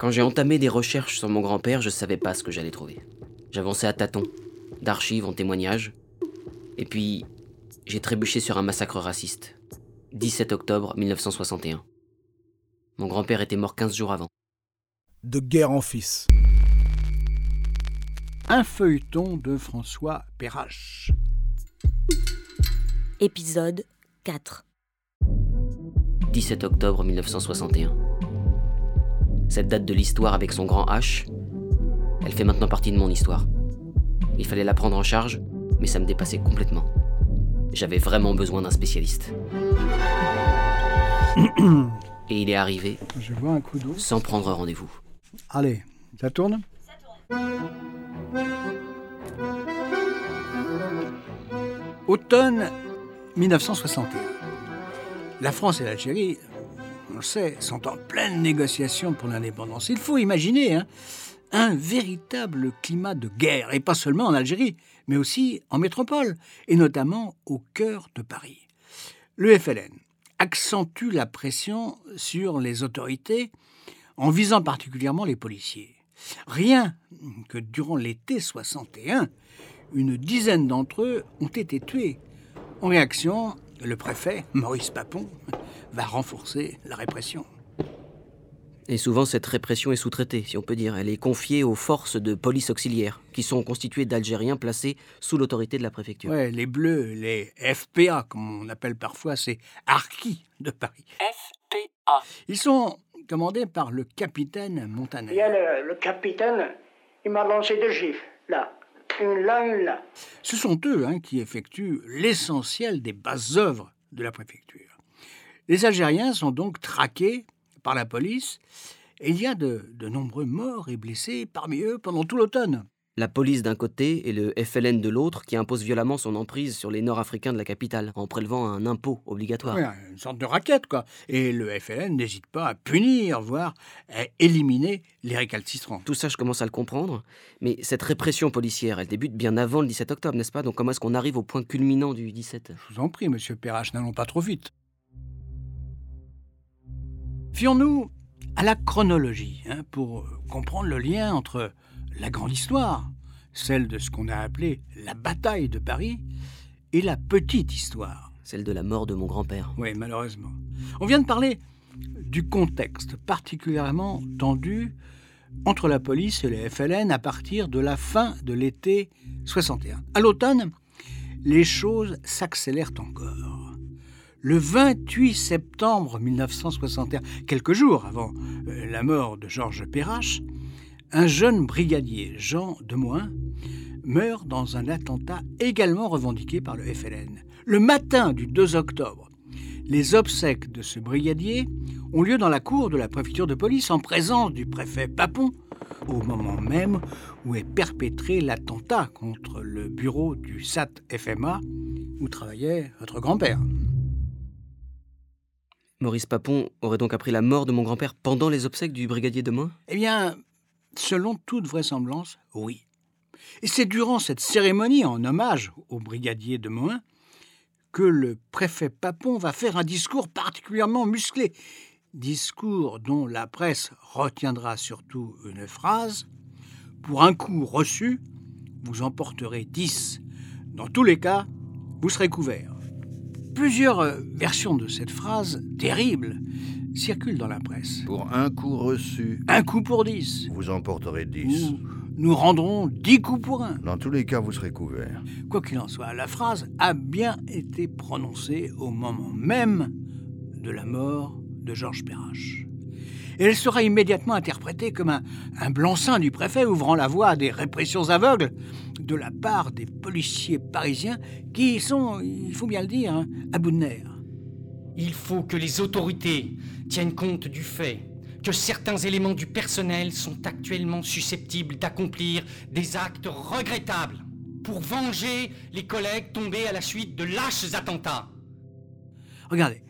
Quand j'ai entamé des recherches sur mon grand-père, je savais pas ce que j'allais trouver. J'avançais à tâtons, d'archives en témoignages. Et puis, j'ai trébuché sur un massacre raciste. 17 octobre 1961. Mon grand-père était mort 15 jours avant. De guerre en fils. Un feuilleton de François Perrache. Épisode 4 17 octobre 1961. Cette date de l'histoire avec son grand H, elle fait maintenant partie de mon histoire. Il fallait la prendre en charge, mais ça me dépassait complètement. J'avais vraiment besoin d'un spécialiste. Et il est arrivé Je vois un coup d'eau. sans prendre rendez-vous. Allez, ça tourne? Automne 1961. La France et l'Algérie, on le sait, sont en pleine négociation pour l'indépendance. Il faut imaginer hein, un véritable climat de guerre, et pas seulement en Algérie, mais aussi en métropole, et notamment au cœur de Paris. Le FLN accentue la pression sur les autorités en visant particulièrement les policiers. Rien que durant l'été 61, une dizaine d'entre eux ont été tués. En réaction, le préfet, Maurice Papon, va renforcer la répression. Et souvent, cette répression est sous-traitée, si on peut dire. Elle est confiée aux forces de police auxiliaires, qui sont constituées d'Algériens placés sous l'autorité de la préfecture. Ouais, les Bleus, les FPA, comme on appelle parfois ces harkis de Paris. FPA. Ils sont commandés par le capitaine Montaner. Il y a le, le capitaine, il m'a lancé deux gifles, là. Une là, une là. Ce sont eux hein, qui effectuent l'essentiel des basses œuvres de la préfecture. Les Algériens sont donc traqués par la police et il y a de, de nombreux morts et blessés parmi eux pendant tout l'automne. La police d'un côté et le FLN de l'autre qui impose violemment son emprise sur les Nord-Africains de la capitale en prélevant un impôt obligatoire. Ouais, une sorte de raquette, quoi. Et le FLN n'hésite pas à punir, voire à éliminer les récalcitrants. Tout ça, je commence à le comprendre, mais cette répression policière, elle débute bien avant le 17 octobre, n'est-ce pas? Donc comment est-ce qu'on arrive au point culminant du 17 Je vous en prie, monsieur Perrache, n'allons pas trop vite. Fions-nous à la chronologie, hein, pour comprendre le lien entre la grande histoire, celle de ce qu'on a appelé la bataille de Paris, et la petite histoire. Celle de la mort de mon grand-père. Oui, malheureusement. On vient de parler du contexte particulièrement tendu entre la police et les FLN à partir de la fin de l'été 61. À l'automne, les choses s'accélèrent encore. Le 28 septembre 1961, quelques jours avant euh, la mort de Georges Perrache, un jeune brigadier, Jean Demoin, meurt dans un attentat également revendiqué par le FLN. Le matin du 2 octobre, les obsèques de ce brigadier ont lieu dans la cour de la préfecture de police en présence du préfet Papon, au moment même où est perpétré l'attentat contre le bureau du SAT-FMA où travaillait votre grand-père. Maurice Papon aurait donc appris la mort de mon grand-père pendant les obsèques du brigadier de Moins Eh bien, selon toute vraisemblance, oui. Et c'est durant cette cérémonie en hommage au brigadier de Moins que le préfet Papon va faire un discours particulièrement musclé. Discours dont la presse retiendra surtout une phrase Pour un coup reçu, vous en porterez dix. Dans tous les cas, vous serez couvert. Plusieurs euh, versions de cette phrase terrible circulent dans la presse. Pour un coup reçu, Un coup pour dix. vous en porterez dix. Nous, nous rendrons dix coups pour un. Dans tous les cas, vous serez couvert. Quoi qu'il en soit, la phrase a bien été prononcée au moment même de la mort de Georges Perrache. Et elle sera immédiatement interprétée comme un, un blanc-seing du préfet ouvrant la voie à des répressions aveugles de la part des policiers parisiens qui sont, il faut bien le dire, hein, à bout de nerfs. Il faut que les autorités tiennent compte du fait que certains éléments du personnel sont actuellement susceptibles d'accomplir des actes regrettables pour venger les collègues tombés à la suite de lâches attentats. Regardez,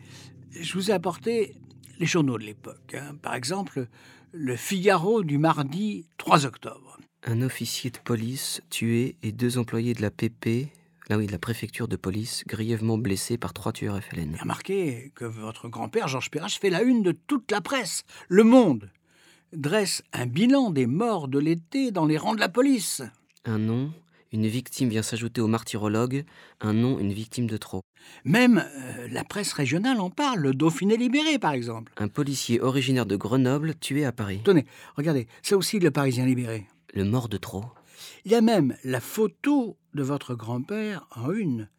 je vous ai apporté les journaux de l'époque. hein. Par exemple, le Figaro du mardi 3 octobre. Un officier de police tué et deux employés de la PP, là oui, de la préfecture de police, grièvement blessés par trois tueurs FLN. Remarquez que votre grand-père, Georges Perrache, fait la une de toute la presse. Le Monde dresse un bilan des morts de l'été dans les rangs de la police. Un nom, une victime vient s'ajouter au martyrologue, un nom, une victime de trop. Même euh, la presse régionale en parle, le Dauphiné libéré par exemple. Un policier originaire de Grenoble tué à Paris. Tenez, regardez, c'est aussi le Parisien libéré. Le mort de trop. Il y a même la photo de votre grand-père en une.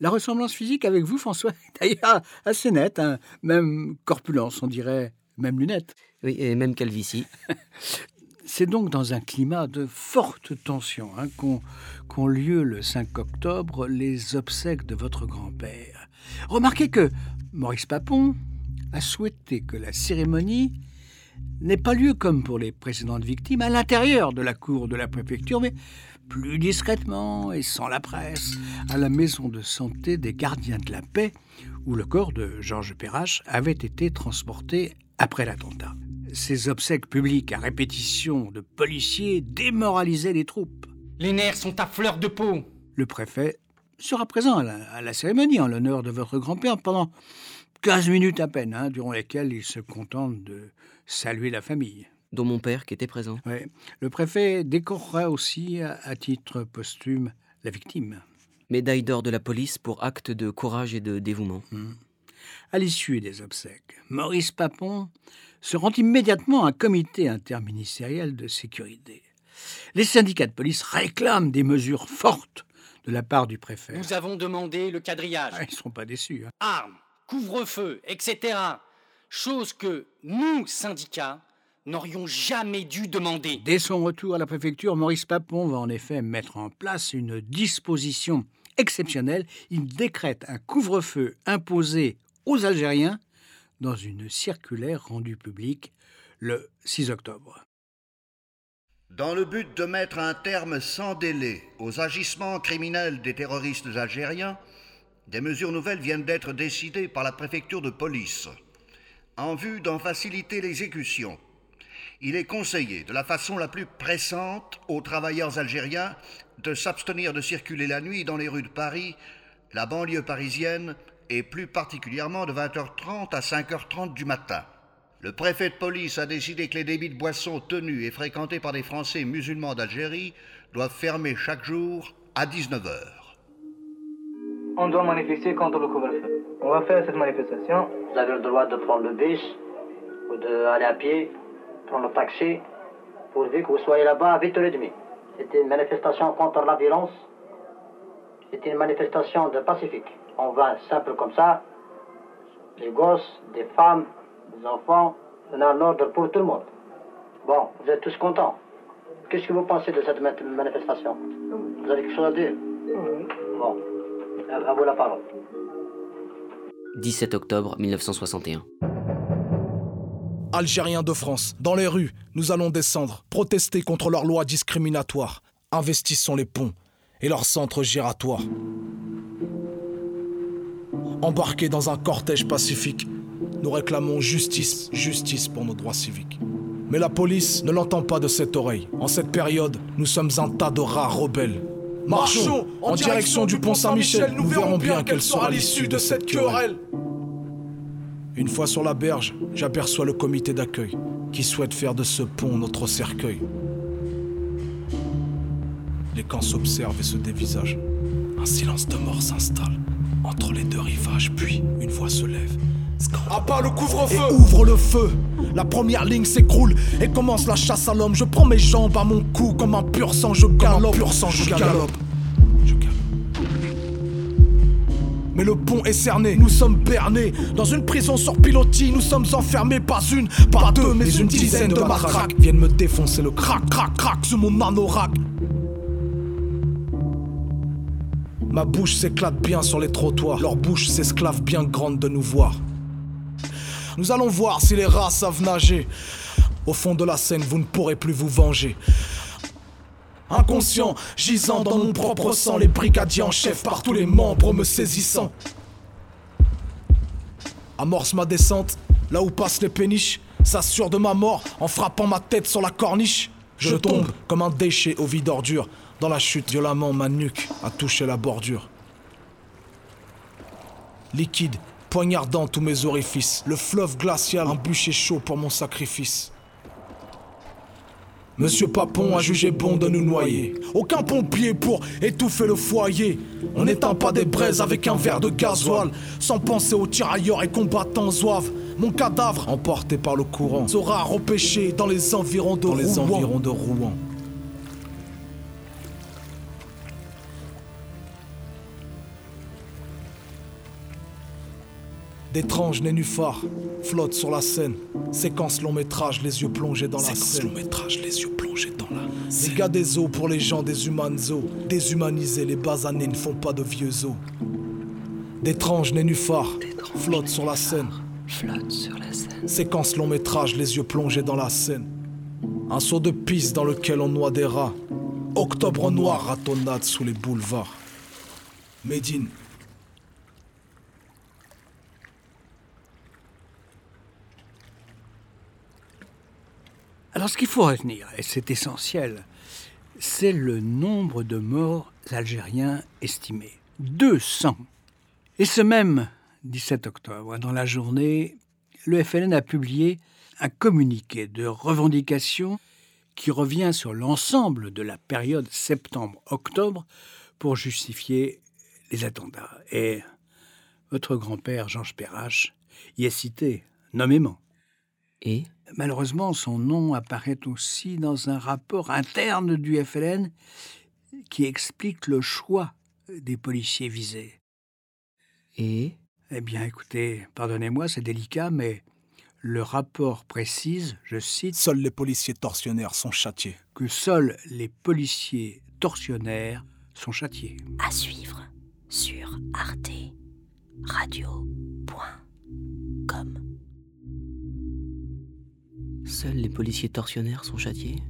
La ressemblance physique avec vous, François, est d'ailleurs assez nette, hein. même corpulence, on dirait, même lunettes. Oui, et même calvitie. C'est donc dans un climat de forte tension hein, qu'ont lieu le 5 octobre les obsèques de votre grand-père. Remarquez que Maurice Papon a souhaité que la cérémonie n'ait pas lieu comme pour les précédentes victimes à l'intérieur de la cour de la préfecture, mais plus discrètement et sans la presse, à la maison de santé des gardiens de la paix, où le corps de Georges Perrache avait été transporté après l'attentat. Ces obsèques publiques à répétition de policiers démoralisaient les troupes. Les nerfs sont à fleur de peau. Le préfet sera présent à la, à la cérémonie en l'honneur de votre grand-père pendant 15 minutes à peine, hein, durant lesquelles il se contente de saluer la famille. Dont mon père qui était présent. Ouais. Le préfet décorera aussi, à, à titre posthume, la victime. Médaille d'or de la police pour acte de courage et de dévouement. Hmm. À l'issue des obsèques, Maurice Papon se rend immédiatement à un comité interministériel de sécurité. Les syndicats de police réclament des mesures fortes de la part du préfet. Nous avons demandé le quadrillage. Ah, ils ne seront pas déçus. hein. armes, couvre-feu, etc. Chose que nous, syndicats, n'aurions jamais dû demander. Dès son retour à la préfecture, Maurice Papon va en effet mettre en place une disposition exceptionnelle. Il décrète un couvre-feu imposé aux Algériens dans une circulaire rendue publique le 6 octobre. Dans le but de mettre un terme sans délai aux agissements criminels des terroristes algériens, des mesures nouvelles viennent d'être décidées par la préfecture de police. En vue d'en faciliter l'exécution, il est conseillé de la façon la plus pressante aux travailleurs algériens de s'abstenir de circuler la nuit dans les rues de Paris, la banlieue parisienne et plus particulièrement de 20h30 à 5h30 du matin. Le préfet de police a décidé que les débits de boissons tenus et fréquentés par des Français musulmans d'Algérie doivent fermer chaque jour à 19h. On doit manifester contre le couvre-feu. On va faire cette manifestation. Vous avez le droit de prendre le bus ou d'aller à pied, prendre le taxi, pourvu que vous soyez là-bas à 8h30. C'était une manifestation contre la violence. C'était une manifestation de pacifique. On va simple comme ça. Les gosses, des femmes, des enfants, on a un ordre pour tout le monde. Bon, vous êtes tous contents. Qu'est-ce que vous pensez de cette ma- manifestation? Vous avez quelque chose à dire? Bon, à à vous la parole. 17 octobre 1961. Algériens de France, dans les rues, nous allons descendre, protester contre leurs lois discriminatoires. Investissons les ponts et leurs centres giratoires. Embarqués dans un cortège pacifique, nous réclamons justice, justice pour nos droits civiques. Mais la police ne l'entend pas de cette oreille. En cette période, nous sommes un tas de rats rebelles. Marchons en direction du pont Saint-Michel, nous verrons bien quelle sera l'issue de cette querelle. Une fois sur la berge, j'aperçois le comité d'accueil qui souhaite faire de ce pont notre cercueil. Les camps s'observent et se dévisagent. Un silence de mort s'installe entre les deux rivages, puis une voix se lève. À bas le couvre-feu Et ouvre le feu La première ligne s'écroule et commence la chasse à l'homme. Je prends mes jambes à mon cou comme un pur sang, je galope. Pur sang, je galope. Je galope. Mais le pont est cerné, nous sommes bernés Dans une prison sur pilotis, nous sommes enfermés Pas une, pas deux, mais une dizaine de matraques Viennent me défoncer le crac, crac, crac Sous mon anorak Ma bouche s'éclate bien sur les trottoirs Leur bouche s'esclave bien grande de nous voir Nous allons voir si les rats savent nager Au fond de la Seine, vous ne pourrez plus vous venger Inconscient, gisant dans mon propre sang, les brigadiers en chef par tous les membres me saisissant. Amorce ma descente, là où passent les péniches, s'assure de ma mort en frappant ma tête sur la corniche. Je tombe comme un déchet au vide ordure. Dans la chute, violemment, ma nuque a touché la bordure. Liquide, poignardant tous mes orifices. Le fleuve glacial, un bûcher chaud pour mon sacrifice. Monsieur Papon a jugé bon de nous noyer. Aucun pompier pour étouffer le foyer. On n'éteint pas des braises avec un verre de gasoil. Sans penser aux tirailleurs et combattants zouaves. Mon cadavre, emporté par le courant, sera repêché dans les environs de, les environs de Rouen. D'étranges nénuphars flottent sur la scène. Séquence long métrage, les yeux plongés dans la scène. long métrage, les yeux plongés dans la scène. Des gars des eaux pour les gens des humanes eaux. Déshumanisés, les basanés ne font pas de vieux os. D'étranges nénuphars flottent sur la scène. Flotte sur la scène. Séquence long métrage, les yeux plongés dans la scène. Un saut de piste dans lequel on noie des rats. Octobre noir ratonnade sous les boulevards. Médine, Alors ce qu'il faut retenir, et c'est essentiel, c'est le nombre de morts algériens estimés. 200. Et ce même 17 octobre, dans la journée, le FLN a publié un communiqué de revendication qui revient sur l'ensemble de la période septembre-octobre pour justifier les attentats. Et votre grand-père Georges Perrache y est cité nommément. Et Malheureusement, son nom apparaît aussi dans un rapport interne du FLN qui explique le choix des policiers visés. Et Eh bien, écoutez, pardonnez-moi, c'est délicat, mais le rapport précise, je cite, seuls les policiers tortionnaires sont châtiés. que seuls les policiers tortionnaires sont châtiés. À suivre sur arte radio.com. seuls les policiers tortionnaires sont châtiés